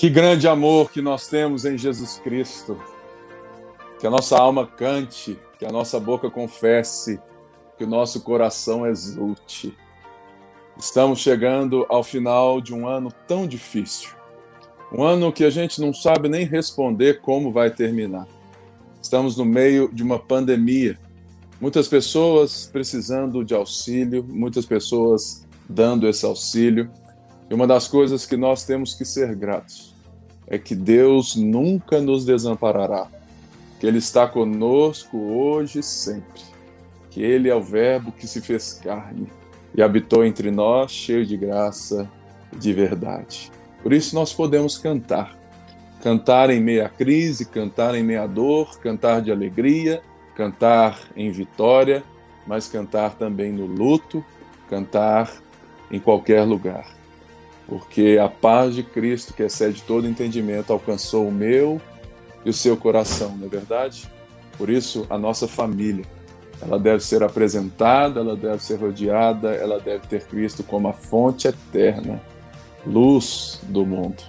Que grande amor que nós temos em Jesus Cristo. Que a nossa alma cante, que a nossa boca confesse, que o nosso coração exulte. Estamos chegando ao final de um ano tão difícil. Um ano que a gente não sabe nem responder como vai terminar. Estamos no meio de uma pandemia. Muitas pessoas precisando de auxílio, muitas pessoas dando esse auxílio. E uma das coisas que nós temos que ser gratos é que Deus nunca nos desamparará, que Ele está conosco hoje e sempre, que Ele é o Verbo que se fez carne e habitou entre nós, cheio de graça e de verdade. Por isso nós podemos cantar. Cantar em meia crise, cantar em meia dor, cantar de alegria, cantar em vitória, mas cantar também no luto, cantar em qualquer lugar porque a paz de Cristo, que excede todo entendimento, alcançou o meu e o seu coração, não é verdade? Por isso, a nossa família, ela deve ser apresentada, ela deve ser rodeada, ela deve ter Cristo como a fonte eterna, luz do mundo.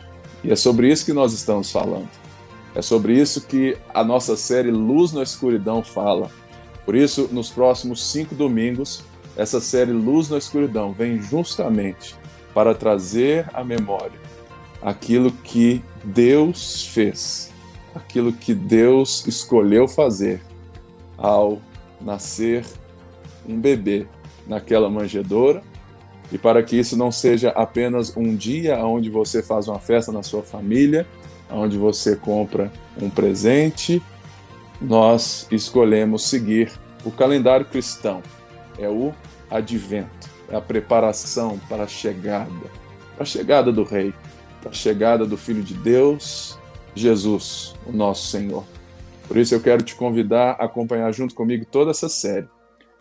E é sobre isso que nós estamos falando. É sobre isso que a nossa série Luz na Escuridão fala. Por isso, nos próximos cinco domingos, essa série Luz na Escuridão vem justamente para trazer à memória aquilo que Deus fez, aquilo que Deus escolheu fazer ao nascer um bebê naquela manjedoura. E para que isso não seja apenas um dia onde você faz uma festa na sua família, onde você compra um presente, nós escolhemos seguir o calendário cristão. É o advento é a preparação para a chegada, para a chegada do Rei, para a chegada do Filho de Deus, Jesus, o nosso Senhor. Por isso eu quero te convidar a acompanhar junto comigo toda essa série.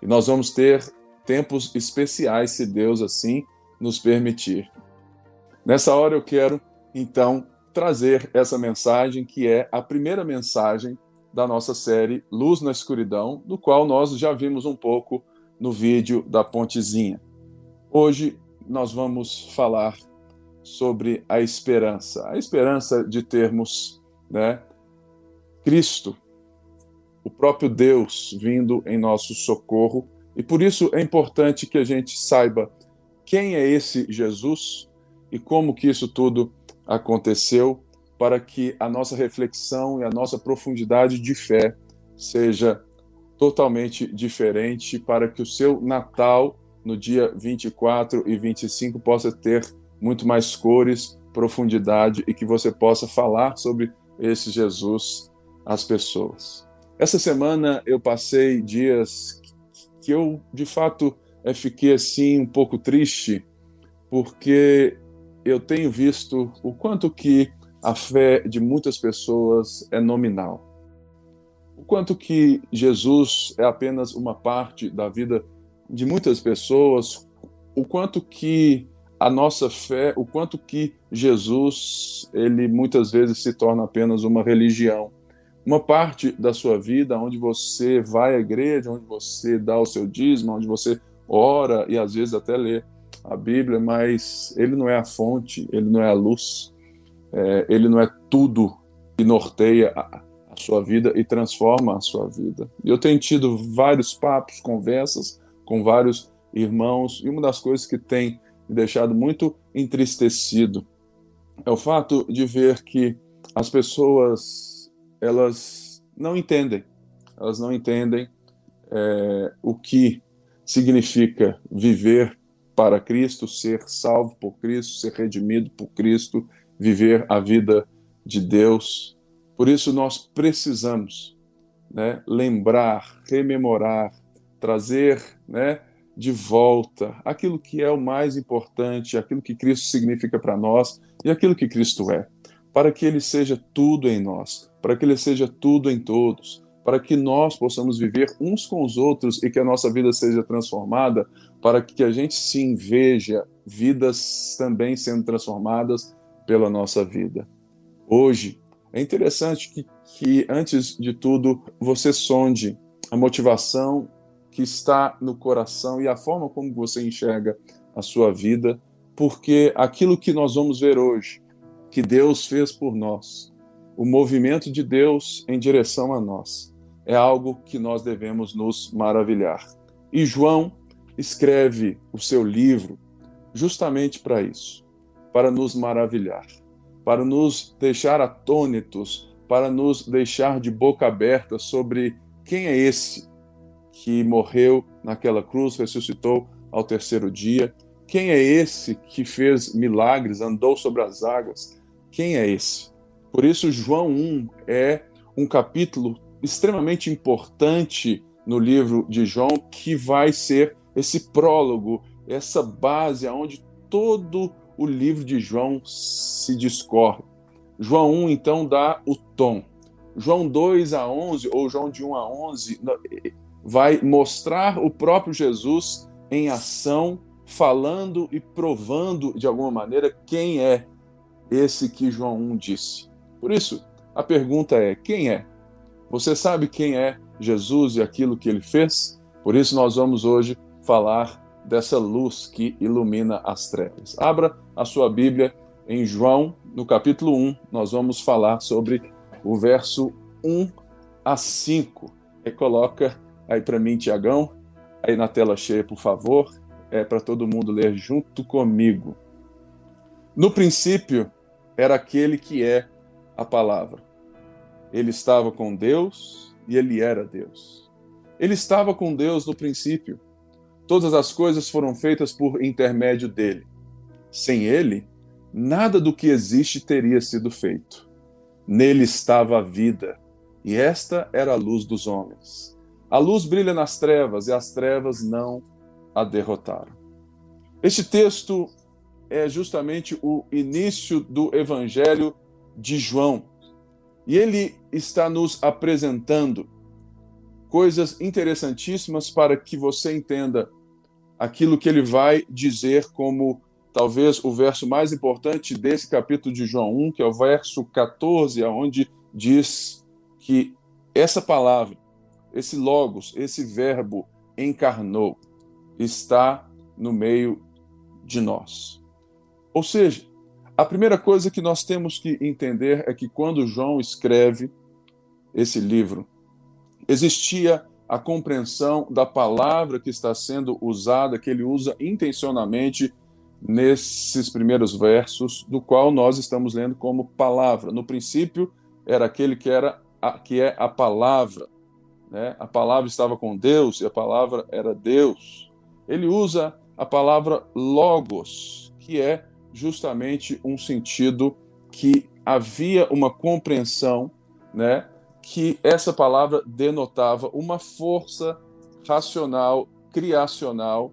E nós vamos ter tempos especiais, se Deus assim nos permitir. Nessa hora eu quero, então, trazer essa mensagem que é a primeira mensagem da nossa série Luz na Escuridão, do qual nós já vimos um pouco no vídeo da Pontezinha. Hoje nós vamos falar sobre a esperança, a esperança de termos, né, Cristo, o próprio Deus vindo em nosso socorro, e por isso é importante que a gente saiba quem é esse Jesus e como que isso tudo aconteceu, para que a nossa reflexão e a nossa profundidade de fé seja totalmente diferente, para que o seu Natal no dia 24 e 25 possa ter muito mais cores, profundidade e que você possa falar sobre esse Jesus às pessoas. Essa semana eu passei dias que eu, de fato, eh, fiquei assim um pouco triste, porque eu tenho visto o quanto que a fé de muitas pessoas é nominal. O quanto que Jesus é apenas uma parte da vida de muitas pessoas o quanto que a nossa fé, o quanto que Jesus, ele muitas vezes se torna apenas uma religião. Uma parte da sua vida onde você vai à igreja, onde você dá o seu dízimo, onde você ora e às vezes até lê a Bíblia, mas ele não é a fonte, ele não é a luz, é, ele não é tudo que norteia a, a sua vida e transforma a sua vida. Eu tenho tido vários papos, conversas com vários irmãos, e uma das coisas que tem me deixado muito entristecido é o fato de ver que as pessoas elas não entendem, elas não entendem é, o que significa viver para Cristo, ser salvo por Cristo, ser redimido por Cristo, viver a vida de Deus. Por isso nós precisamos né, lembrar, rememorar, trazer né, de volta aquilo que é o mais importante, aquilo que Cristo significa para nós e aquilo que Cristo é, para que Ele seja tudo em nós, para que Ele seja tudo em todos, para que nós possamos viver uns com os outros e que a nossa vida seja transformada, para que a gente sim veja vidas também sendo transformadas pela nossa vida. Hoje, é interessante que, que antes de tudo, você sonde a motivação que está no coração e a forma como você enxerga a sua vida, porque aquilo que nós vamos ver hoje que Deus fez por nós, o movimento de Deus em direção a nós, é algo que nós devemos nos maravilhar. E João escreve o seu livro justamente para isso, para nos maravilhar, para nos deixar atônitos, para nos deixar de boca aberta sobre quem é esse que morreu naquela cruz, ressuscitou ao terceiro dia. Quem é esse que fez milagres, andou sobre as águas? Quem é esse? Por isso, João 1 é um capítulo extremamente importante no livro de João, que vai ser esse prólogo, essa base aonde todo o livro de João se discorre. João 1 então dá o tom. João 2 a 11 ou João de 1 a 11 vai mostrar o próprio Jesus em ação, falando e provando de alguma maneira quem é esse que João 1 disse. Por isso, a pergunta é: quem é? Você sabe quem é Jesus e aquilo que ele fez? Por isso, nós vamos hoje falar dessa luz que ilumina as trevas. Abra a sua Bíblia em João, no capítulo 1, nós vamos falar sobre o verso 1 a 5. E coloca aí para mim, Tiagão, aí na tela cheia, por favor, é para todo mundo ler junto comigo. No princípio era aquele que é a palavra. Ele estava com Deus e ele era Deus. Ele estava com Deus no princípio. Todas as coisas foram feitas por intermédio dele. Sem ele, nada do que existe teria sido feito. Nele estava a vida, e esta era a luz dos homens. A luz brilha nas trevas e as trevas não a derrotaram. Este texto é justamente o início do Evangelho de João. E ele está nos apresentando coisas interessantíssimas para que você entenda aquilo que ele vai dizer como talvez o verso mais importante desse capítulo de João 1, que é o verso 14, aonde diz que essa palavra esse Logos, esse Verbo encarnou, está no meio de nós. Ou seja, a primeira coisa que nós temos que entender é que quando João escreve esse livro, existia a compreensão da palavra que está sendo usada, que ele usa intencionalmente nesses primeiros versos, do qual nós estamos lendo como palavra. No princípio era aquele que era a, que é a palavra né? a palavra estava com Deus e a palavra era Deus. Ele usa a palavra logos, que é justamente um sentido que havia uma compreensão, né, que essa palavra denotava uma força racional, criacional,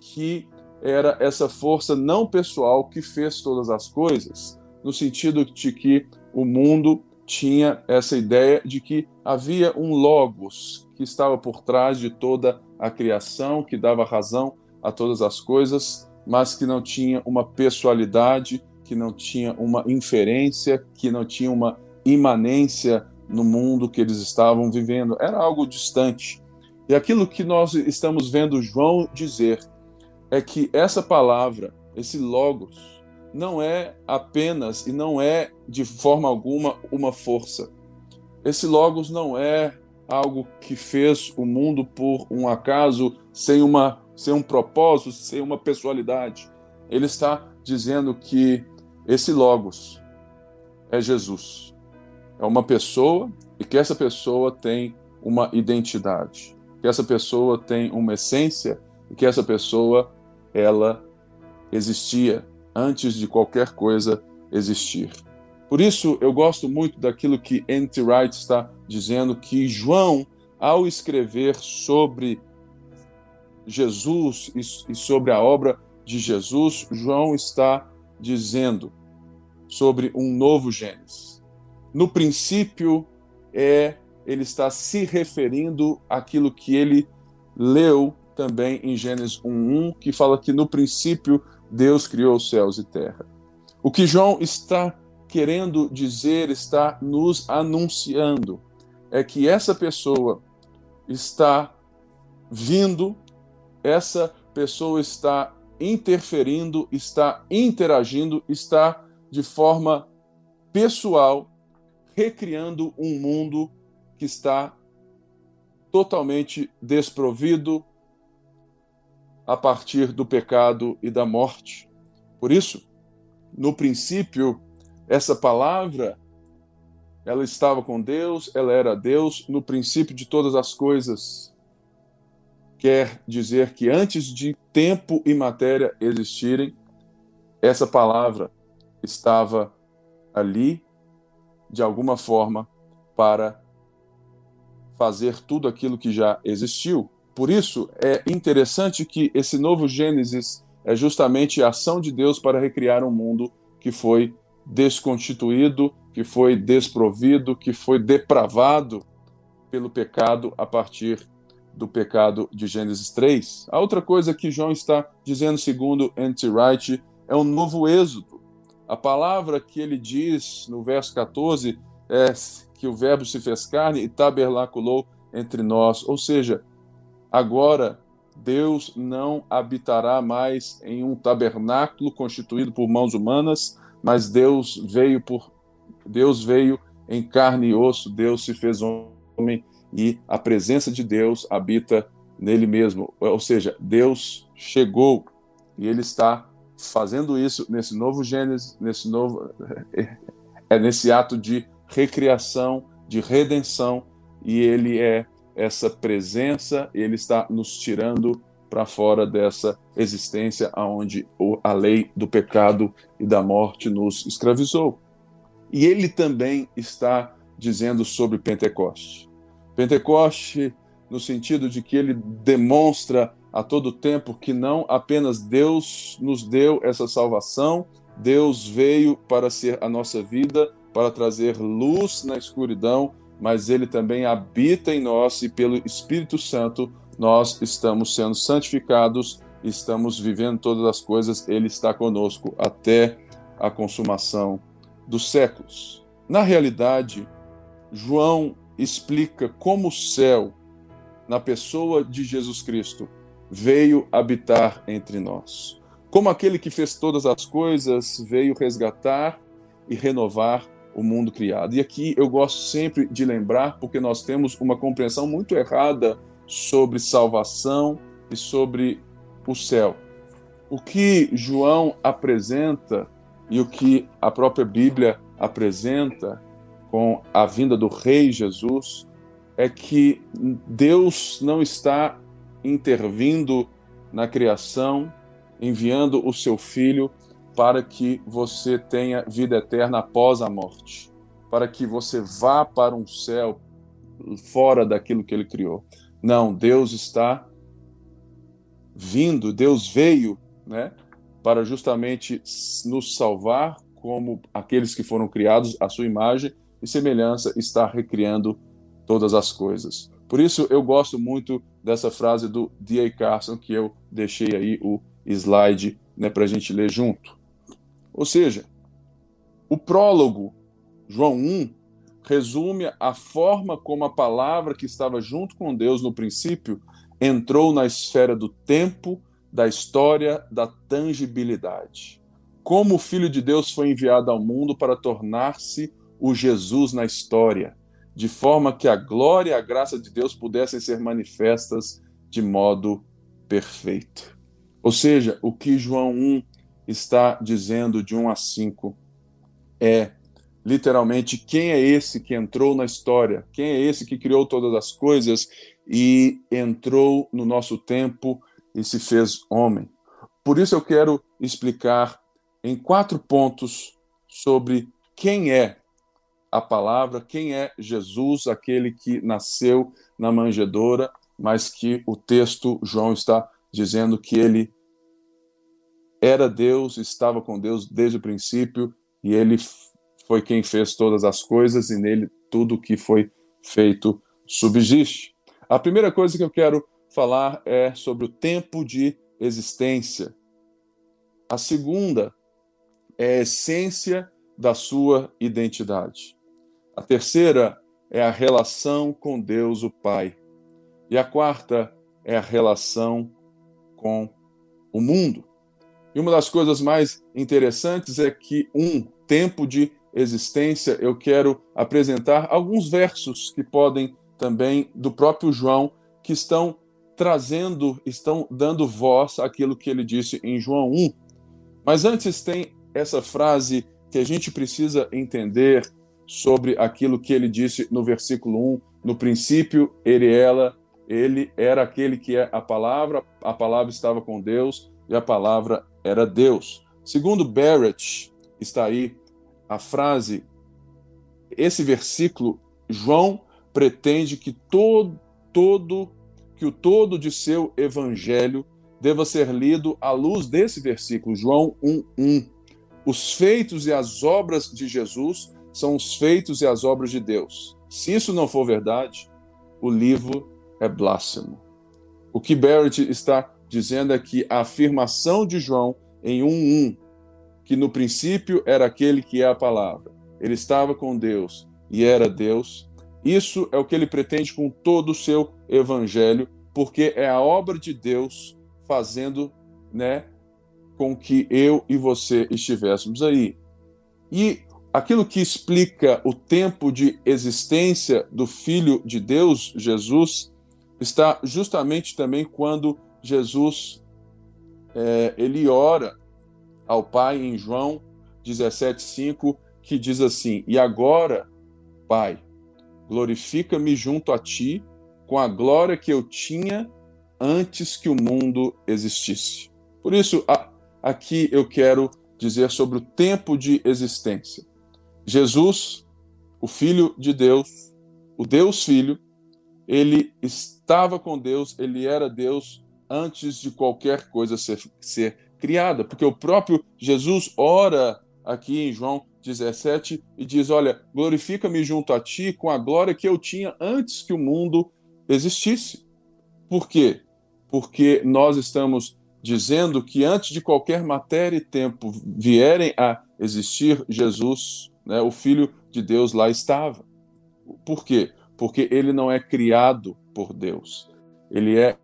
que era essa força não pessoal que fez todas as coisas, no sentido de que o mundo tinha essa ideia de que havia um logos que estava por trás de toda a criação, que dava razão a todas as coisas, mas que não tinha uma pessoalidade, que não tinha uma inferência, que não tinha uma imanência no mundo que eles estavam vivendo. Era algo distante. E aquilo que nós estamos vendo João dizer é que essa palavra, esse logos, não é apenas e não é de forma alguma uma força. Esse Logos não é algo que fez o mundo por um acaso, sem, uma, sem um propósito, sem uma pessoalidade. Ele está dizendo que esse Logos é Jesus. É uma pessoa e que essa pessoa tem uma identidade, que essa pessoa tem uma essência e que essa pessoa ela existia antes de qualquer coisa existir. Por isso, eu gosto muito daquilo que N.T. Wright está dizendo, que João, ao escrever sobre Jesus e sobre a obra de Jesus, João está dizendo sobre um novo Gênesis. No princípio, é ele está se referindo àquilo que ele leu também em Gênesis 1:1, que fala que no princípio Deus criou os céus e terra. O que João está querendo dizer, está nos anunciando, é que essa pessoa está vindo, essa pessoa está interferindo, está interagindo, está de forma pessoal, recriando um mundo que está totalmente desprovido a partir do pecado e da morte. Por isso, no princípio, essa palavra ela estava com Deus, ela era Deus no princípio de todas as coisas. Quer dizer que antes de tempo e matéria existirem, essa palavra estava ali de alguma forma para fazer tudo aquilo que já existiu. Por isso, é interessante que esse novo Gênesis é justamente a ação de Deus para recriar um mundo que foi desconstituído, que foi desprovido, que foi depravado pelo pecado a partir do pecado de Gênesis 3. A outra coisa que João está dizendo, segundo N.T. Wright, é um novo êxodo. A palavra que ele diz no verso 14 é que o Verbo se fez carne e tabernaculou entre nós. Ou seja, agora Deus não habitará mais em um tabernáculo constituído por mãos humanas, mas Deus veio por Deus veio em carne e osso, Deus se fez homem e a presença de Deus habita nele mesmo. Ou seja, Deus chegou e ele está fazendo isso nesse novo Gênesis, nesse novo é nesse ato de recriação, de redenção, e ele é essa presença, ele está nos tirando para fora dessa existência aonde a lei do pecado e da morte nos escravizou. E ele também está dizendo sobre Pentecoste. Pentecoste no sentido de que ele demonstra a todo tempo que não apenas Deus nos deu essa salvação, Deus veio para ser a nossa vida, para trazer luz na escuridão, mas ele também habita em nós e pelo Espírito Santo nós estamos sendo santificados, estamos vivendo todas as coisas, ele está conosco até a consumação dos séculos. Na realidade, João explica como o céu, na pessoa de Jesus Cristo, veio habitar entre nós. Como aquele que fez todas as coisas veio resgatar e renovar o mundo criado. E aqui eu gosto sempre de lembrar, porque nós temos uma compreensão muito errada sobre salvação e sobre o céu. O que João apresenta e o que a própria Bíblia apresenta com a vinda do Rei Jesus é que Deus não está intervindo na criação, enviando o seu filho para que você tenha vida eterna após a morte, para que você vá para um céu fora daquilo que ele criou. Não, Deus está vindo, Deus veio, né, para justamente nos salvar como aqueles que foram criados à sua imagem e semelhança, está recriando todas as coisas. Por isso eu gosto muito dessa frase do D.A. Carson que eu deixei aí o slide né, para a gente ler junto. Ou seja, o prólogo, João 1, resume a forma como a palavra que estava junto com Deus no princípio entrou na esfera do tempo, da história, da tangibilidade. Como o Filho de Deus foi enviado ao mundo para tornar-se o Jesus na história, de forma que a glória e a graça de Deus pudessem ser manifestas de modo perfeito. Ou seja, o que João 1 está dizendo de 1 a 5 é literalmente quem é esse que entrou na história, quem é esse que criou todas as coisas e entrou no nosso tempo e se fez homem. Por isso eu quero explicar em quatro pontos sobre quem é a palavra, quem é Jesus, aquele que nasceu na manjedoura, mas que o texto João está dizendo que ele era Deus, estava com Deus desde o princípio e ele foi quem fez todas as coisas e nele tudo que foi feito subsiste. A primeira coisa que eu quero falar é sobre o tempo de existência. A segunda é a essência da sua identidade. A terceira é a relação com Deus, o Pai. E a quarta é a relação com o mundo. E uma das coisas mais interessantes é que um tempo de existência, eu quero apresentar alguns versos que podem também do próprio João que estão trazendo, estão dando voz àquilo que ele disse em João 1. Mas antes tem essa frase que a gente precisa entender sobre aquilo que ele disse no versículo 1. No princípio, ele, ela, ele era aquele que é a palavra, a palavra estava com Deus e a palavra era Deus. Segundo Barrett, está aí a frase, esse versículo, João pretende que todo, todo que o todo de seu evangelho deva ser lido à luz desse versículo, João 1:1. Os feitos e as obras de Jesus são os feitos e as obras de Deus. Se isso não for verdade, o livro é blasfemo. O que Barrett está dizendo é que a afirmação de João em 1:1, que no princípio era aquele que é a palavra, ele estava com Deus e era Deus, isso é o que ele pretende com todo o seu evangelho, porque é a obra de Deus fazendo, né, com que eu e você estivéssemos aí. E aquilo que explica o tempo de existência do Filho de Deus, Jesus, está justamente também quando Jesus é, ele ora ao Pai em João 17,5, que diz assim: E agora, Pai, glorifica-me junto a ti com a glória que eu tinha antes que o mundo existisse. Por isso, aqui eu quero dizer sobre o tempo de existência. Jesus, o Filho de Deus, o Deus Filho, ele estava com Deus, ele era Deus antes de qualquer coisa ser, ser criada, porque o próprio Jesus ora aqui em João 17 e diz: Olha, glorifica-me junto a ti com a glória que eu tinha antes que o mundo existisse. Por quê? Porque nós estamos dizendo que antes de qualquer matéria e tempo vierem a existir, Jesus, né, o Filho de Deus, lá estava. Por quê? Porque ele não é criado por Deus. Ele é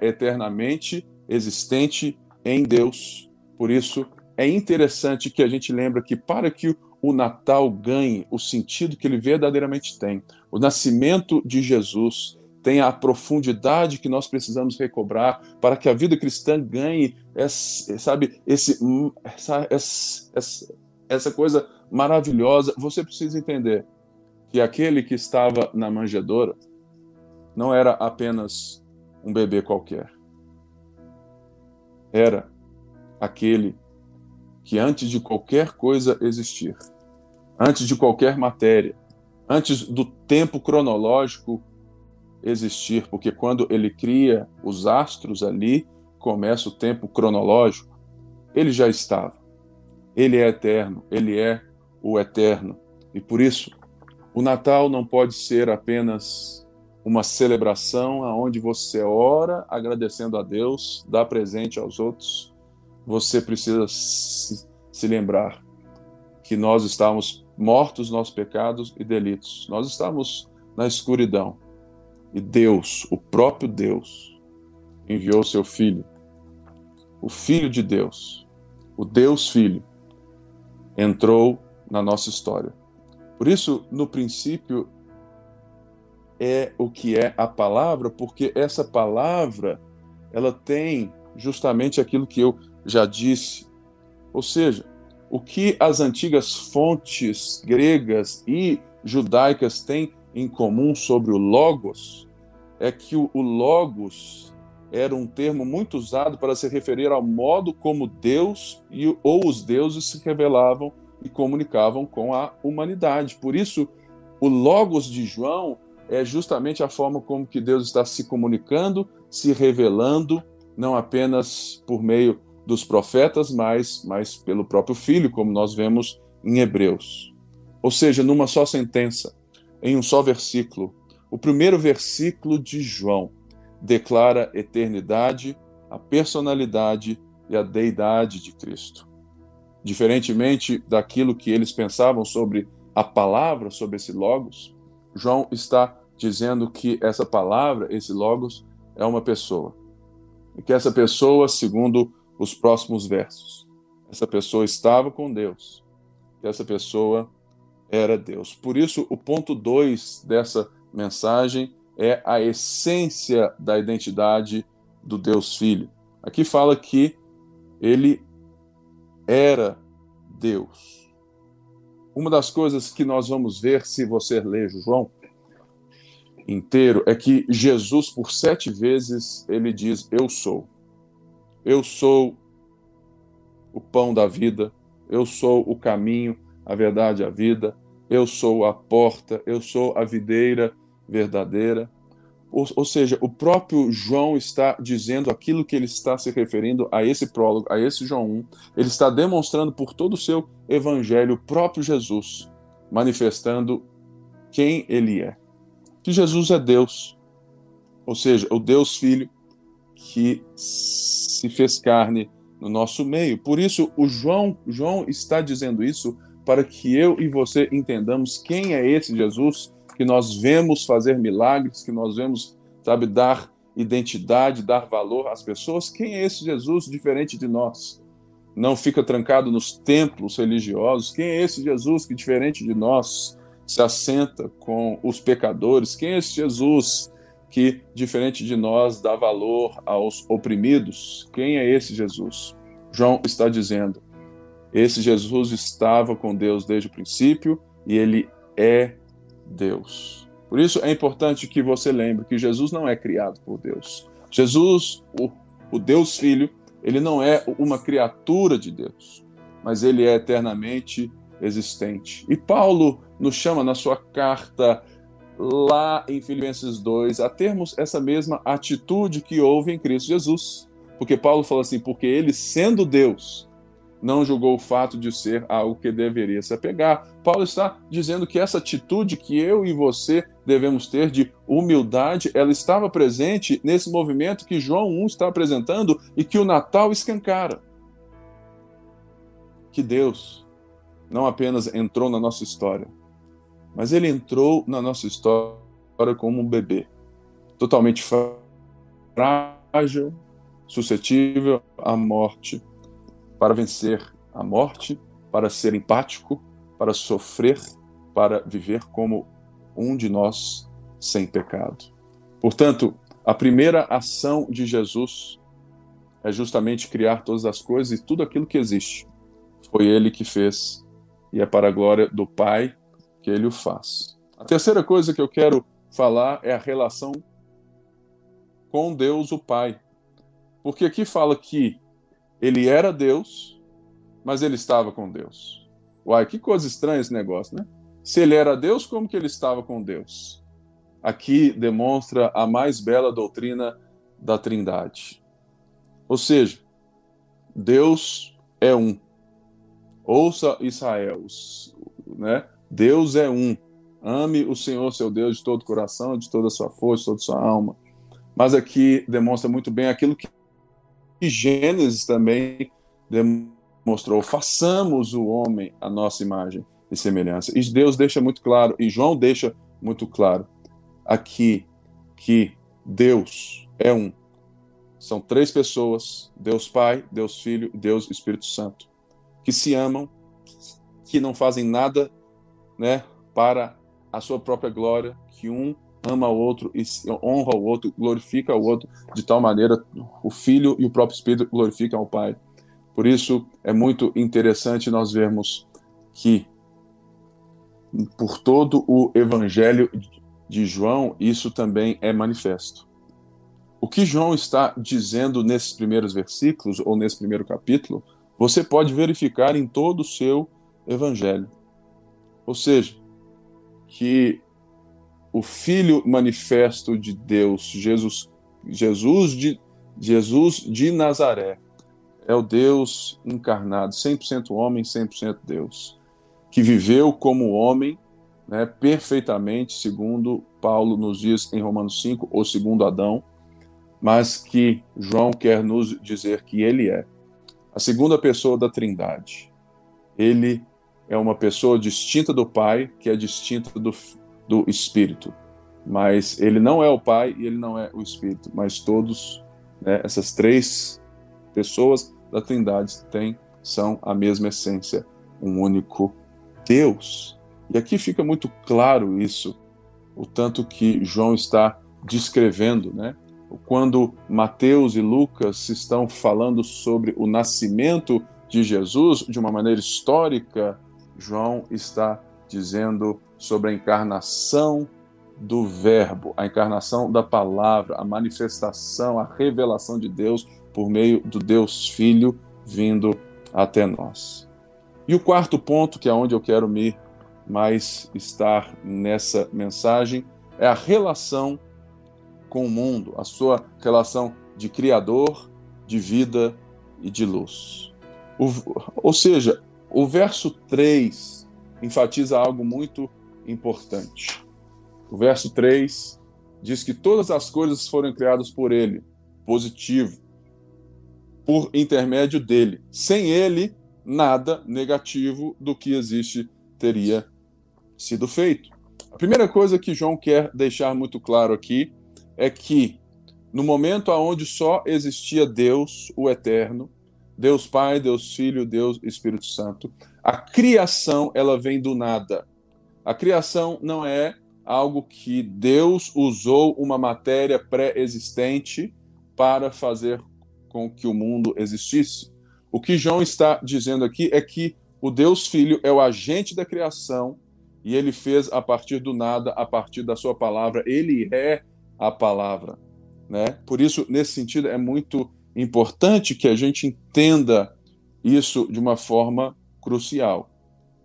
eternamente existente em Deus. Por isso, é interessante que a gente lembre que para que o Natal ganhe o sentido que ele verdadeiramente tem, o nascimento de Jesus tem a profundidade que nós precisamos recobrar para que a vida cristã ganhe, sabe, esse, essa, essa, essa coisa maravilhosa. Você precisa entender que aquele que estava na manjedoura não era apenas um bebê qualquer. Era aquele que antes de qualquer coisa existir, antes de qualquer matéria, antes do tempo cronológico existir, porque quando ele cria os astros ali, começa o tempo cronológico, ele já estava. Ele é eterno, ele é o eterno. E por isso, o Natal não pode ser apenas uma celebração aonde você ora agradecendo a Deus, dá presente aos outros, você precisa se, lembrar que nós estávamos mortos nos nossos pecados e delitos. Nós estávamos na escuridão. E Deus, o próprio Deus, enviou seu Filho, o Filho de Deus, o Deus Filho, entrou na nossa história. Por isso, no princípio, é o que é a palavra, porque essa palavra, ela tem justamente aquilo que eu já disse. Ou seja, o que as antigas fontes gregas e judaicas têm em comum sobre o Logos é que o, Logos era um termo muito usado para se referir ao modo como Deus e, ou os deuses se revelavam e comunicavam com a humanidade. Por isso, o Logos de João é justamente a forma como que Deus está se comunicando, se revelando, não apenas por meio dos profetas, mas, mas pelo próprio Filho, como nós vemos em Hebreus. Ou seja, numa só sentença, em um só versículo. O primeiro versículo de João declara eternidade, a personalidade e a deidade de Cristo. Diferentemente daquilo que eles pensavam sobre a palavra, sobre esse Logos, João está dizendo que essa palavra, esse Logos, é uma pessoa. E que essa pessoa, segundo os próximos versos. Essa pessoa estava com Deus. que essa pessoa era Deus. Por isso, o ponto 2 dessa mensagem é a essência da identidade do Deus Filho. Aqui fala que ele era Deus. Uma das coisas que nós vamos ver se você ler João inteiro é que Jesus, por sete vezes, ele diz: Eu sou. Eu sou o pão da vida, eu sou o caminho, a verdade, a vida, eu sou a porta, eu sou a videira verdadeira. Ou, ou, seja, o próprio João está dizendo aquilo que ele está se referindo a esse prólogo, a esse João 1. Ele está demonstrando por todo o seu evangelho o próprio Jesus, manifestando quem ele é. Que Jesus é Deus, ou seja, o Deus Filho que se fez carne no nosso meio. Por isso, o João, João está dizendo isso para que eu e você entendamos quem é esse Jesus que nós vemos fazer milagres, que nós vemos, sabe, dar identidade, dar valor às pessoas. Quem é esse Jesus diferente de nós? Não fica trancado nos templos religiosos. Quem é esse Jesus que, diferente de nós, se assenta com os pecadores? Quem é esse Jesus que, diferente de nós, dá valor aos oprimidos? Quem é esse Jesus? João está dizendo: esse Jesus estava com Deus desde o princípio e ele é Deus. Por isso é importante que você lembre que Jesus não é criado por Deus. Jesus, o, o Deus Filho, ele não é uma criatura de Deus, mas ele é eternamente existente. E Paulo nos chama na sua carta lá em Filipenses 2 a termos essa mesma atitude que houve em Cristo Jesus. Porque Paulo fala assim: porque ele, sendo Deus, não julgou o fato de ser algo que deveria se apegar. Paulo está dizendo que essa atitude que eu e você devemos ter de humildade, ela estava presente nesse movimento que João 1 está apresentando e que o Natal escancara. Que Deus não apenas entrou na nossa história, mas ele entrou na nossa história como um bebê, totalmente frágil, suscetível à morte para vencer a morte, para ser empático, para sofrer, para viver como um de nós sem pecado. Portanto, a primeira ação de Jesus é justamente criar todas as coisas e tudo aquilo que existe. Foi ele que fez e é para a glória do Pai que ele o faz. A terceira coisa que eu quero falar é a relação com Deus, o Pai. Porque aqui fala que ele era Deus, mas ele estava com Deus. Uai, que coisa estranha esse negócio, né? Se ele era Deus, como que ele estava com Deus? Aqui demonstra a mais bela doutrina da Trindade. Ou seja, Deus é um. Ouça Israel, né? Deus é um. Ame o Senhor, seu Deus, de todo o coração, de toda a sua força, de toda a sua alma. Mas aqui demonstra muito bem aquilo que Gênesis também demonstrou: façamos o homem a nossa imagem e semelhança. E Deus deixa muito claro, e João deixa muito claro aqui que Deus é um. São três pessoas: Deus Pai, Deus Filho Deus Espírito Santo, que se amam, que não fazem nada né, para a sua própria glória, que um ama o outro e honra o outro, glorifica o outro, de tal maneira o Filho e o próprio Espírito glorificam ao Pai. Por isso é muito interessante nós vermos que por todo o Evangelho de João isso também é manifesto. O que João está dizendo nesses primeiros versículos ou nesse primeiro capítulo, você pode verificar em todo o seu Evangelho. Ou seja, que o Filho manifesto de Deus, Jesus, Jesus de, Jesus de Nazaré, é o Deus encarnado, 100% homem, 100% Deus, que viveu como homem, né, perfeitamente, segundo Paulo nos diz em Romanos 5, ou segundo Adão, mas que João quer nos dizer que ele é a segunda pessoa da Trindade. Ele é uma pessoa distinta do Pai, que é distinta do, do Espírito. Mas ele não é o Pai e ele não é o Espírito, mas todos, né, essas três pessoas da Trindade têm, são a mesma essência, um único Deus. E aqui fica muito claro isso, o tanto que João está descrevendo, né? Quando Mateus e Lucas estão falando sobre o nascimento de Jesus de uma maneira histórica, João está dizendo sobre a encarnação do Verbo, a encarnação da palavra, a manifestação, a revelação de Deus por meio do Deus Filho vindo até nós. E o quarto ponto, que é onde eu quero me mais estar nessa mensagem, é a relação com o mundo, a sua relação de Criador, de vida e de luz. O, ou seja, o verso 3 enfatiza algo muito importante. O verso 3 diz que todas as coisas foram criadas por ele, positivo, por intermédio dele. Sem ele, nada negativo do que existe teria sido feito. A primeira coisa que João quer deixar muito claro aqui é que no momento onde só existia Deus, o Eterno, Deus Pai, Deus Filho, Deus Espírito Santo, a criação ela vem do nada. A criação não é algo que Deus usou uma matéria pré-existente para fazer com que o mundo existisse. O que João está dizendo aqui é que o Deus Filho é o agente da criação e ele fez a partir do nada, a partir da sua palavra. Ele é a palavra, né? Por isso, nesse sentido, é muito importante que a gente entenda isso de uma forma crucial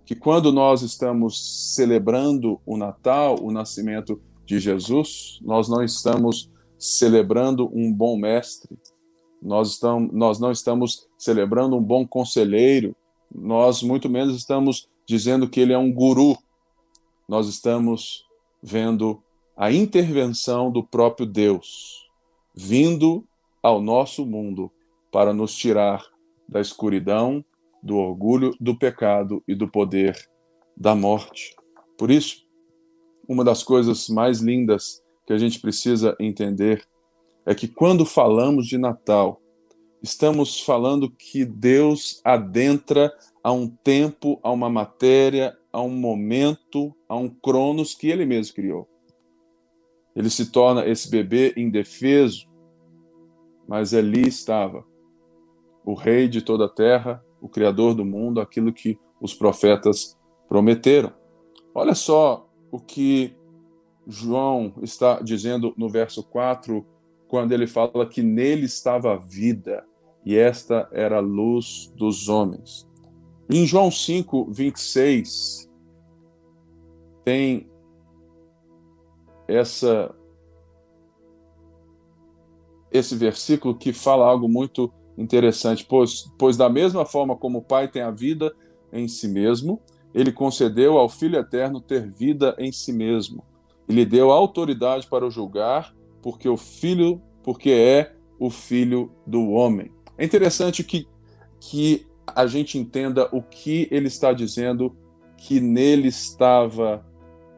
que quando nós estamos celebrando o Natal, o nascimento de Jesus, nós não estamos celebrando um bom mestre, nós, estamos, nós não estamos celebrando um bom conselheiro, nós muito menos estamos dizendo que ele é um guru, nós estamos vendo a intervenção do próprio Deus vindo ao nosso mundo para nos tirar da escuridão, do orgulho, do pecado e do poder da morte. Por isso, uma das coisas mais lindas que a gente precisa entender é que quando falamos de Natal, estamos falando que Deus adentra a um tempo, a uma matéria, a um momento, a um cronos que ele mesmo criou. Ele se torna esse bebê indefeso, mas ali estava o rei de toda a terra, o Criador do mundo, aquilo que os profetas prometeram. Olha só o que João está dizendo no verso 4, quando ele fala que nele estava a vida e esta era a luz dos homens. Em João 5, 26, tem essa esse versículo que fala algo muito interessante, pois, pois da mesma forma como o Pai tem a vida em si mesmo, ele concedeu ao Filho eterno ter vida em si mesmo. E lhe deu autoridade para o julgar, porque o Filho, porque é o Filho do homem. É interessante que, que a gente entenda o que ele está dizendo que nele estava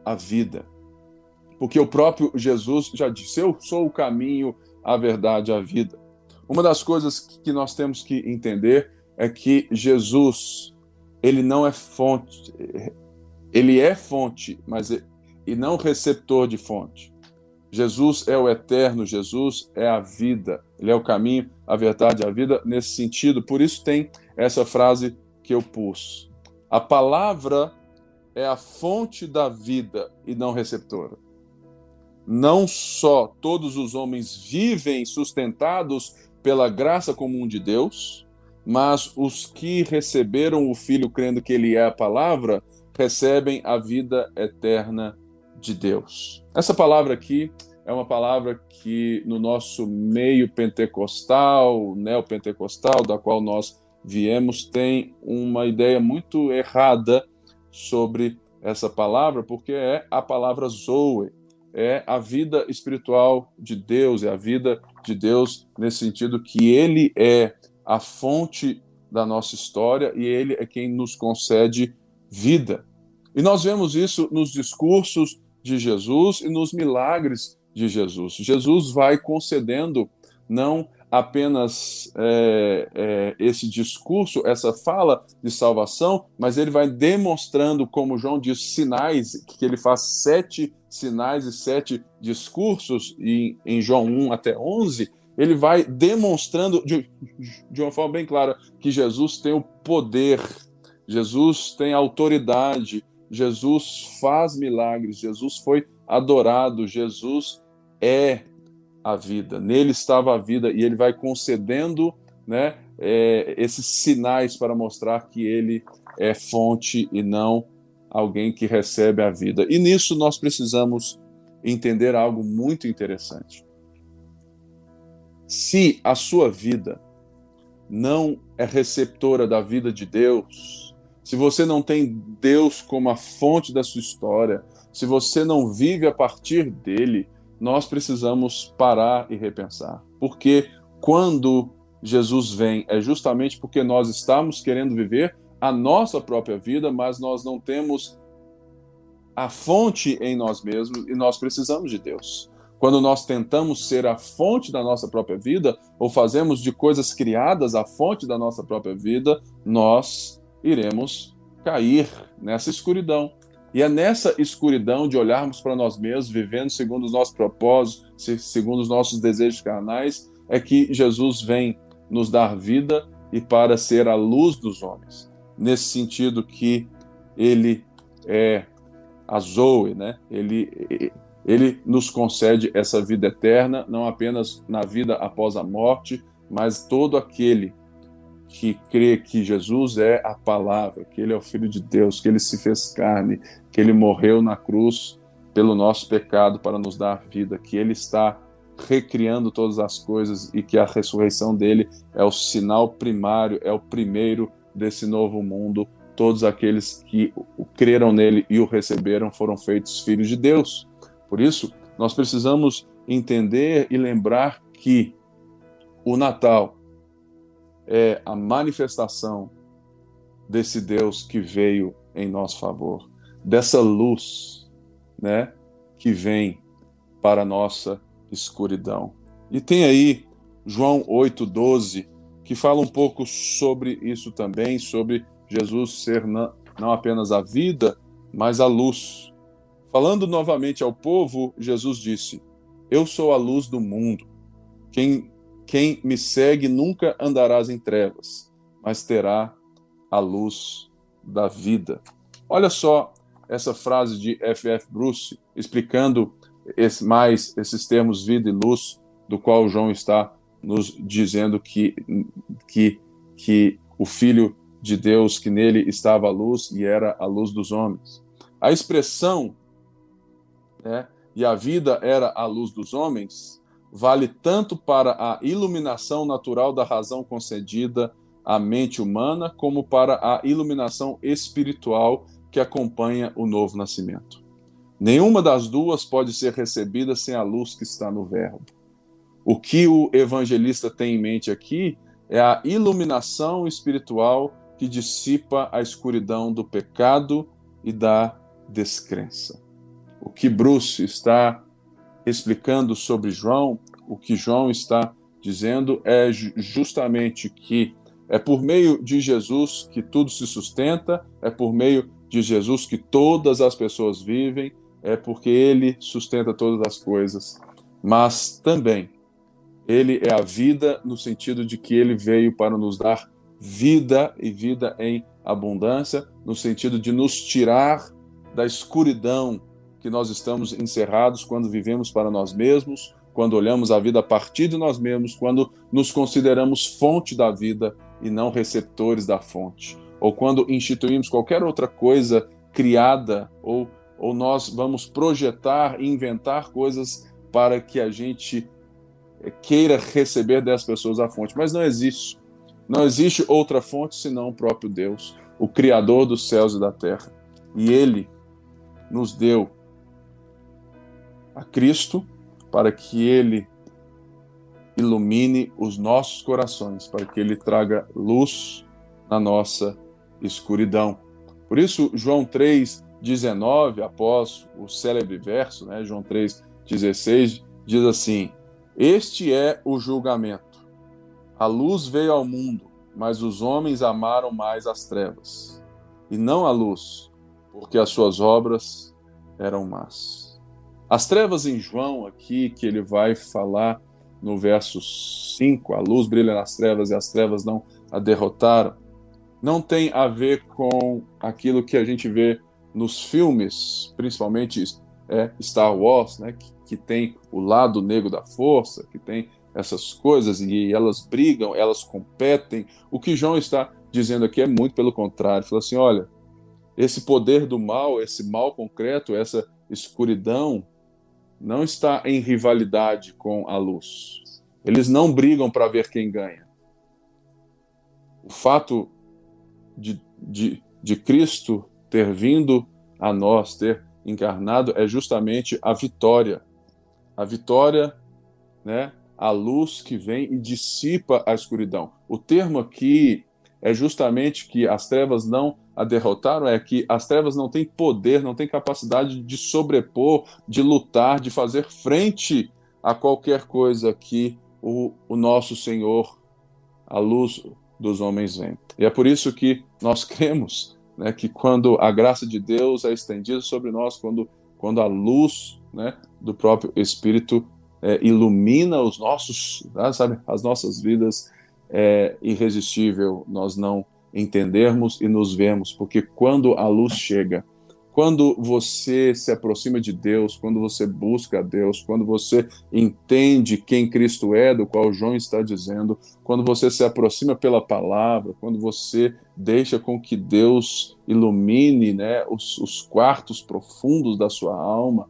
a vida. Porque o próprio Jesus já disse: Eu sou o caminho, a verdade a vida. Uma das coisas que nós temos que entender é que Jesus, ele não é fonte, ele é fonte, mas e não receptor de fonte. Jesus é o eterno, Jesus é a vida, ele é o caminho, a verdade, a vida nesse sentido. Por isso tem essa frase que eu pus. A palavra é a fonte da vida e não receptora. Não só todos os homens vivem sustentados pela graça comum de Deus, mas os que receberam o Filho crendo que ele é a palavra, recebem a vida eterna de Deus. Essa palavra aqui é uma palavra que no nosso meio pentecostal, neopentecostal, da qual nós viemos, tem uma ideia muito errada sobre essa palavra, porque é a palavra Zoe, é a vida espiritual de Deus, é a vida de Deus nesse sentido que Ele é a fonte da nossa história e Ele é quem nos concede vida. E nós vemos isso nos discursos de Jesus e nos milagres de Jesus. Jesus vai concedendo não apenas é, é, esse discurso, essa fala de salvação, mas ele vai demonstrando, como João diz, sinais, que ele faz sete sinais e sete discursos, e em João 1 até 11, ele vai demonstrando de, de uma forma bem clara que Jesus tem o poder, Jesus tem autoridade, Jesus faz milagres, Jesus foi adorado, Jesus é a vida, nele estava a vida, e ele vai concedendo né, é, esses sinais para mostrar que ele é fonte e não alguém que recebe a vida. E nisso nós precisamos entender algo muito interessante. Se a sua vida não é receptora da vida de Deus, se você não tem Deus como a fonte da sua história, se você não vive a partir dele, nós precisamos parar e repensar. Porque quando Jesus vem, é justamente porque nós estamos querendo viver a nossa própria vida, mas nós não temos a fonte em nós mesmos e nós precisamos de Deus. Quando nós tentamos ser a fonte da nossa própria vida, ou fazemos de coisas criadas a fonte da nossa própria vida, nós iremos cair nessa escuridão. E é nessa escuridão de olharmos para nós mesmos, vivendo segundo os nossos propósitos, segundo os nossos desejos carnais, é que Jesus vem nos dar vida e para ser a luz dos homens. Nesse sentido que ele é a Zoe, né? Ele ele nos concede essa vida eterna, não apenas na vida após a morte, mas todo aquele que crê que Jesus é a palavra, que ele é o Filho de Deus, que ele se fez carne, que ele morreu na cruz pelo nosso pecado para nos dar vida, que ele está recriando todas as coisas e que a ressurreição dele é o sinal primário, é o primeiro desse novo mundo. Todos aqueles que creram nele e o receberam foram feitos filhos de Deus. Por isso, nós precisamos entender e lembrar que o Natal é a manifestação desse Deus que veio em nosso favor, dessa luz, né, que vem para a nossa escuridão. E tem aí João 8:12, que fala um pouco sobre isso também, sobre Jesus ser não apenas a vida, mas a luz. Falando novamente ao povo, Jesus disse: Eu sou a luz do mundo. Quem quem me segue nunca andarás em trevas, mas terá a luz da vida. Olha só essa frase de F.F. Bruce explicando esse, mais esses termos vida e luz, do qual João está nos dizendo que, que, que o Filho de Deus, que nele estava a luz e era a luz dos homens. A expressão né, e a vida era a luz dos homens vale tanto para a iluminação natural da razão concedida à mente humana, como para a iluminação espiritual que acompanha o novo nascimento. Nenhuma das duas pode ser recebida sem a luz que está no Verbo. O que o evangelista tem em mente aqui é a iluminação espiritual que dissipa a escuridão do pecado e da descrença. O que Bruce está explicando sobre João, o que João está dizendo é justamente que é por meio de Jesus que tudo se sustenta, é por meio de Jesus que todas as pessoas vivem, é porque ele sustenta todas as coisas. Mas também ele é a vida no sentido de que ele veio para nos dar vida e vida em abundância, no sentido de nos tirar da escuridão que nós estamos encerrados quando vivemos para nós mesmos, quando olhamos a vida a partir de nós mesmos, quando nos consideramos fonte da vida e não receptores da fonte, ou quando instituímos qualquer outra coisa criada, ou, ou nós vamos projetar e inventar coisas para que a gente queira receber das pessoas a fonte, mas não existe. Não existe outra fonte senão o próprio Deus, o Criador dos céus e da terra. E Ele nos deu a Cristo para que Ele ilumine os nossos corações, para que Ele traga luz na nossa escuridão. Por isso, João 3,19, após o célebre verso, né, João 3,16, diz assim: Este é o julgamento. A luz veio ao mundo, mas os homens amaram mais as trevas, e não a luz, porque as suas obras eram más. As trevas em João, aqui, que ele vai falar no verso 5, a luz brilha nas trevas e as trevas não a derrotaram, não tem a ver com aquilo que a gente vê nos filmes, principalmente é, Star Wars, né, que, que tem o lado negro da força, que tem essas coisas e elas brigam, elas competem. O que João está dizendo aqui é muito pelo contrário. Fala assim: olha, esse poder do mal, esse mal concreto, essa escuridão, não está em rivalidade com a luz. Eles não brigam para ver quem ganha. O fato de, de, de Cristo ter vindo a nós, ter encarnado, é justamente a vitória. A vitória, né, a luz que vem e dissipa a escuridão. O termo aqui é justamente que as trevas não a derrotaram, é que as trevas não têm poder, não têm capacidade de sobrepor, de lutar, de fazer frente a qualquer coisa que o, o nosso Senhor, a luz dos homens, vem. E é por isso que nós cremos né, que quando a graça de Deus é estendida sobre nós, quando, quando a luz né, do próprio Espírito é, ilumina os nossos, né, sabe, as nossas vidas, é irresistível nós não entendermos e nos vemos, porque quando a luz chega, quando você se aproxima de Deus, quando você busca a Deus, quando você entende quem Cristo é, do qual João está dizendo, quando você se aproxima pela palavra, quando você deixa com que Deus ilumine né, os, os quartos profundos da sua alma,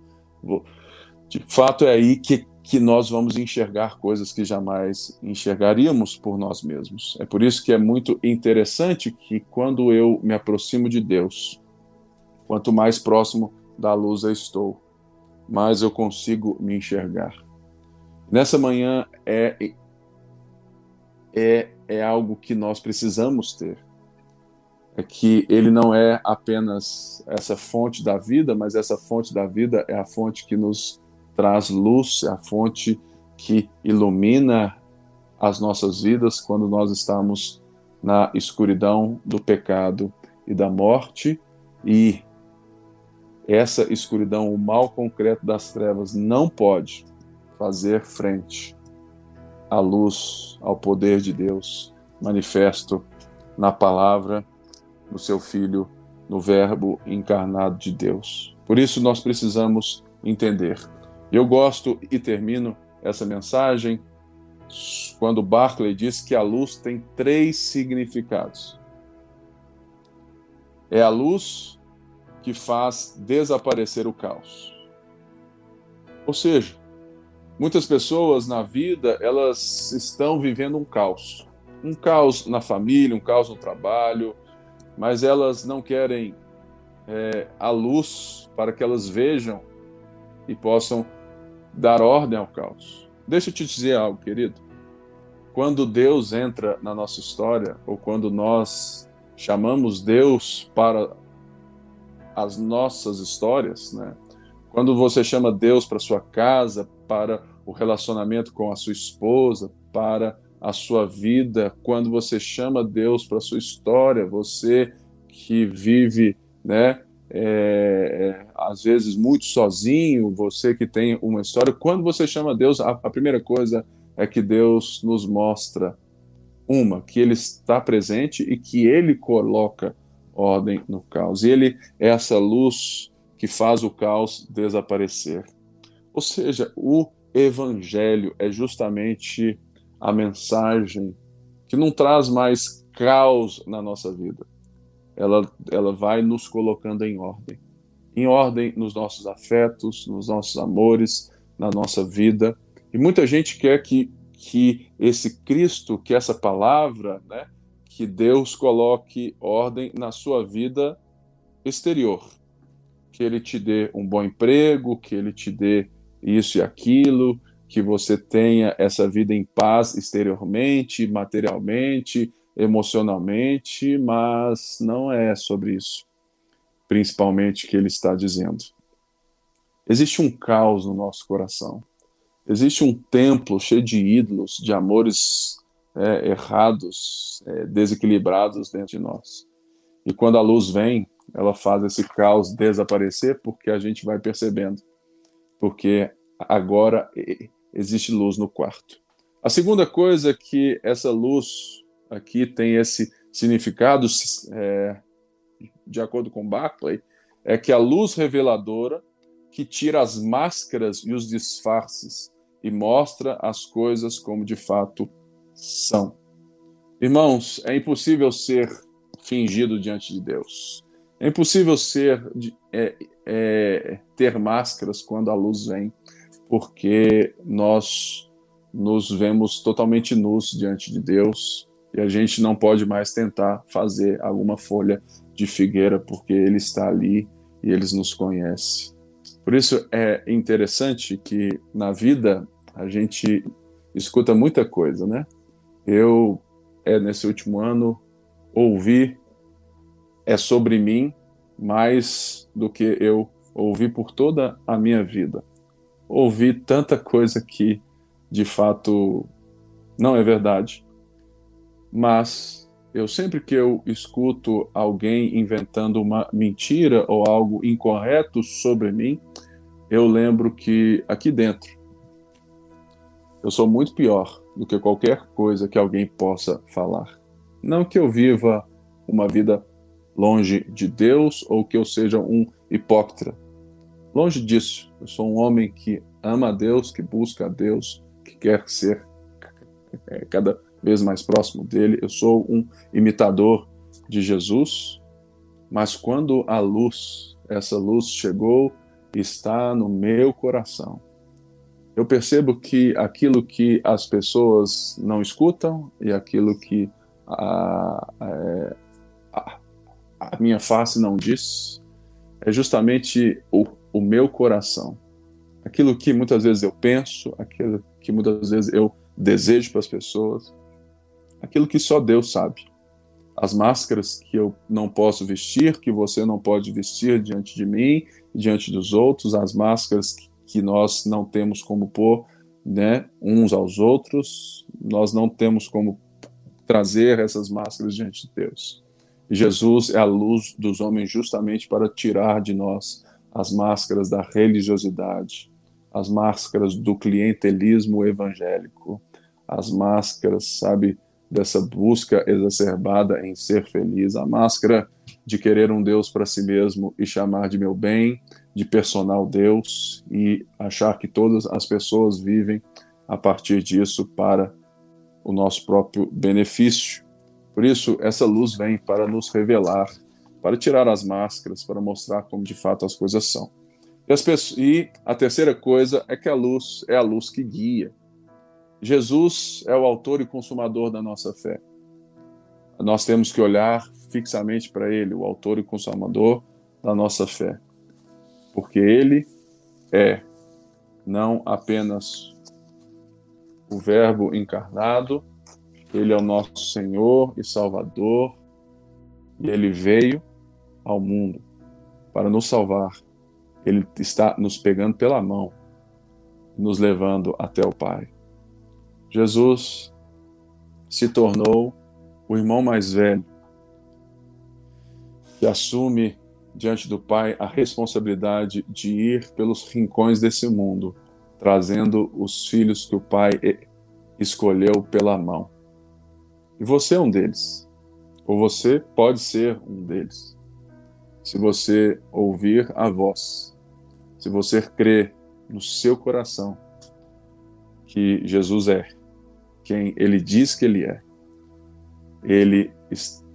de fato é aí que, que nós vamos enxergar coisas que jamais enxergaríamos por nós mesmos. É por isso que é muito interessante que quando eu me aproximo de Deus, Quanto mais próximo da luz eu estou, mais eu consigo me enxergar. Nessa manhã é, é, é algo que nós precisamos ter. É que ele não é apenas essa fonte da vida, mas essa fonte da vida é a fonte que nos traz luz, é a fonte que ilumina as nossas vidas quando nós estamos na escuridão do pecado e da morte e essa escuridão, o mal concreto das trevas, não pode fazer frente à luz, ao poder de Deus manifesto na palavra, no seu Filho, no Verbo encarnado de Deus. Por isso nós precisamos entender. Eu gosto e termino essa mensagem quando Barclay diz que a luz tem três significados. É a luz que faz desaparecer o caos. Ou seja, muitas pessoas na vida, elas estão vivendo um caos. Um caos na família, um caos no trabalho, mas elas não querem é, a luz para que elas vejam e possam dar ordem ao caos. Deixa eu te dizer algo, querido. Quando Deus entra na nossa história, ou quando nós chamamos Deus para as nossas histórias, né? Quando você chama Deus para sua casa, para o relacionamento com a sua esposa, para a sua vida, quando você chama Deus para sua história, você que vive, né, é, às vezes muito sozinho, você que tem uma história, quando você chama Deus, a, a primeira coisa é que Deus nos mostra uma, que Ele está presente e que Ele coloca ordem no caos. E ele é essa luz que faz o caos desaparecer. Ou seja, o evangelho é justamente a mensagem que não traz mais caos na nossa vida. Ela, ela vai nos colocando em ordem. Em ordem nos nossos afetos, nos nossos amores, na nossa vida. E muita gente quer que, que esse Cristo, que essa palavra, né, que Deus coloque ordem na sua vida exterior. Que Ele te dê um bom emprego, que Ele te dê isso e aquilo, que você tenha essa vida em paz exteriormente, materialmente, emocionalmente, mas não é sobre isso, principalmente que Ele está dizendo. Existe um caos no nosso coração. Existe um templo cheio de ídolos, de amores é, errados, é, desequilibrados dentro de nós. E quando a luz vem, ela faz esse caos desaparecer porque a gente vai percebendo. Porque agora existe luz no quarto. A segunda coisa é que essa luz aqui tem esse significado, é, de acordo com Barclay, é que a luz reveladora que tira as máscaras e os disfarces e mostra as coisas como de fato são. Irmãos, é impossível ser fingido diante de Deus. É impossível ser é, é, ter máscaras quando a luz vem, porque nós nos vemos totalmente nus diante de Deus e a gente não pode mais tentar fazer alguma folha de figueira porque Ele está ali e Ele nos conhece. Por isso é interessante que na vida a gente escuta muita coisa, né? Eu, é, nesse último ano, ouvi é sobre mim mais do que eu ouvi por toda a minha vida. Ouvi tanta coisa que, de fato, não é verdade. Mas eu sempre que eu escuto alguém inventando uma mentira ou algo incorreto sobre mim, eu lembro que aqui dentro eu sou muito pior do que qualquer coisa que alguém possa falar. Não que eu viva uma vida longe de Deus ou que eu seja um hipócrita. Longe disso. Eu sou um homem que ama a Deus, que busca a Deus, que quer ser cada vez mais próximo dele. Eu sou um imitador de Jesus. Mas quando a luz, essa luz chegou, está no meu coração eu percebo que aquilo que as pessoas não escutam e aquilo que a, a, a minha face não diz é justamente o, o meu coração. Aquilo que muitas vezes eu penso, aquilo que muitas vezes eu desejo para as pessoas, aquilo que só Deus sabe. As máscaras que eu não posso vestir, que você não pode vestir diante de mim, diante dos outros, as máscaras que nós não temos como pôr né, uns aos outros, nós não temos como trazer essas máscaras diante de Deus. Jesus é a luz dos homens justamente para tirar de nós as máscaras da religiosidade, as máscaras do clientelismo evangélico, as máscaras, sabe, dessa busca exacerbada em ser feliz, a máscara de querer um Deus para si mesmo e chamar de meu bem, de personal Deus e achar que todas as pessoas vivem a partir disso para o nosso próprio benefício. Por isso, essa luz vem para nos revelar, para tirar as máscaras, para mostrar como de fato as coisas são. E, pessoas, e a terceira coisa é que a luz é a luz que guia. Jesus é o autor e consumador da nossa fé. Nós temos que olhar fixamente para Ele, o autor e consumador da nossa fé porque ele é não apenas o Verbo encarnado, ele é o nosso Senhor e Salvador, e ele veio ao mundo para nos salvar. Ele está nos pegando pela mão, nos levando até o Pai. Jesus se tornou o irmão mais velho, que assume diante do Pai a responsabilidade de ir pelos rincões desse mundo, trazendo os filhos que o Pai escolheu pela mão. E você é um deles. Ou você pode ser um deles. Se você ouvir a voz, se você crer no seu coração que Jesus é quem ele diz que ele é, ele,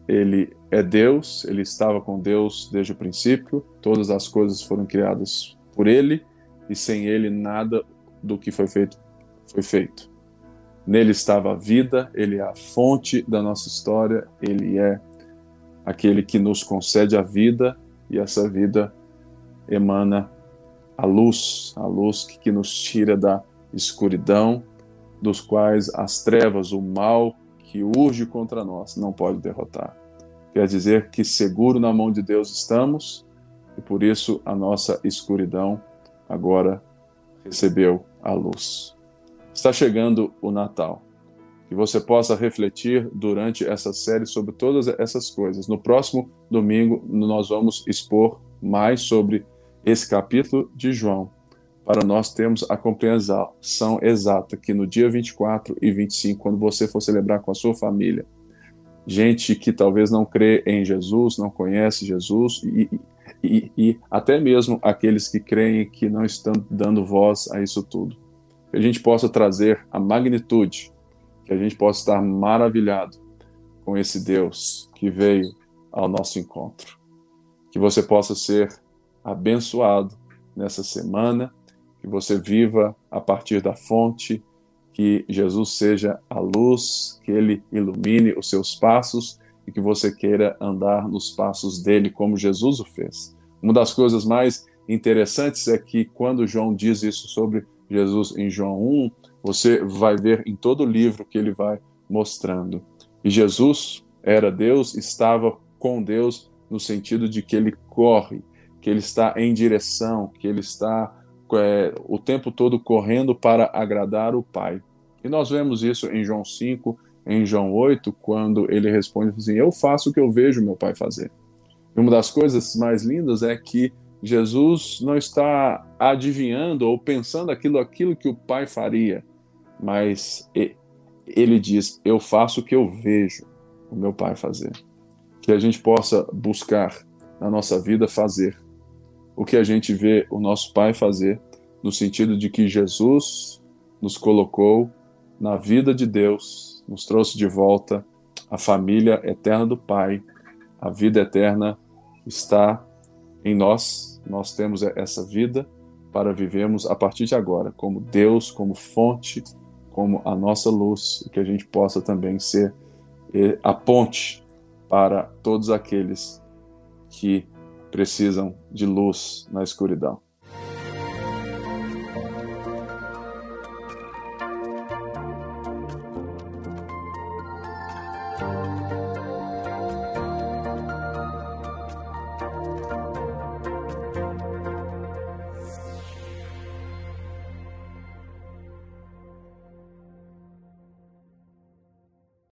ele é Deus, ele estava com Deus desde o princípio, todas as coisas foram criadas por ele e sem ele nada do que foi feito foi feito. Nele estava a vida, ele é a fonte da nossa história, ele é aquele que nos concede a vida e essa vida emana a luz, a luz que, que nos tira da escuridão, dos quais as trevas, o mal que urge contra nós não pode derrotar. Quer dizer que seguro na mão de Deus estamos e por isso a nossa escuridão agora recebeu a luz. Está chegando o Natal. Que você possa refletir durante essa série sobre todas essas coisas. No próximo domingo, nós vamos expor mais sobre esse capítulo de João, para nós termos a compreensão exata que no dia 24 e 25, quando você for celebrar com a sua família, gente que talvez não crê em Jesus, não conhece Jesus, e, e, e até mesmo aqueles que creem que não estão dando voz a isso tudo. Que a gente possa trazer a magnitude, que a gente possa estar maravilhado com esse Deus que veio ao nosso encontro. Que você possa ser abençoado nessa semana, que você viva a partir da fonte que Jesus seja a luz, que ele ilumine os seus passos e que você queira andar nos passos dele como Jesus o fez. Uma das coisas mais interessantes é que quando João diz isso sobre Jesus em João 1, você vai ver em todo o livro que ele vai mostrando. E Jesus era Deus, estava com Deus no sentido de que ele corre, que ele está em direção, que ele está é, o tempo todo correndo para agradar o Pai. E nós vemos isso em João 5, em João 8, quando ele responde assim: Eu faço o que eu vejo meu Pai fazer. E uma das coisas mais lindas é que Jesus não está adivinhando ou pensando aquilo, aquilo que o Pai faria, mas ele diz: Eu faço o que eu vejo o meu Pai fazer. Que a gente possa buscar na nossa vida fazer o que a gente vê o nosso Pai fazer, no sentido de que Jesus nos colocou na vida de Deus, nos trouxe de volta a família eterna do Pai. A vida eterna está em nós. Nós temos essa vida para vivermos a partir de agora, como Deus, como fonte, como a nossa luz, que a gente possa também ser eh, a ponte para todos aqueles que precisam de luz na escuridão.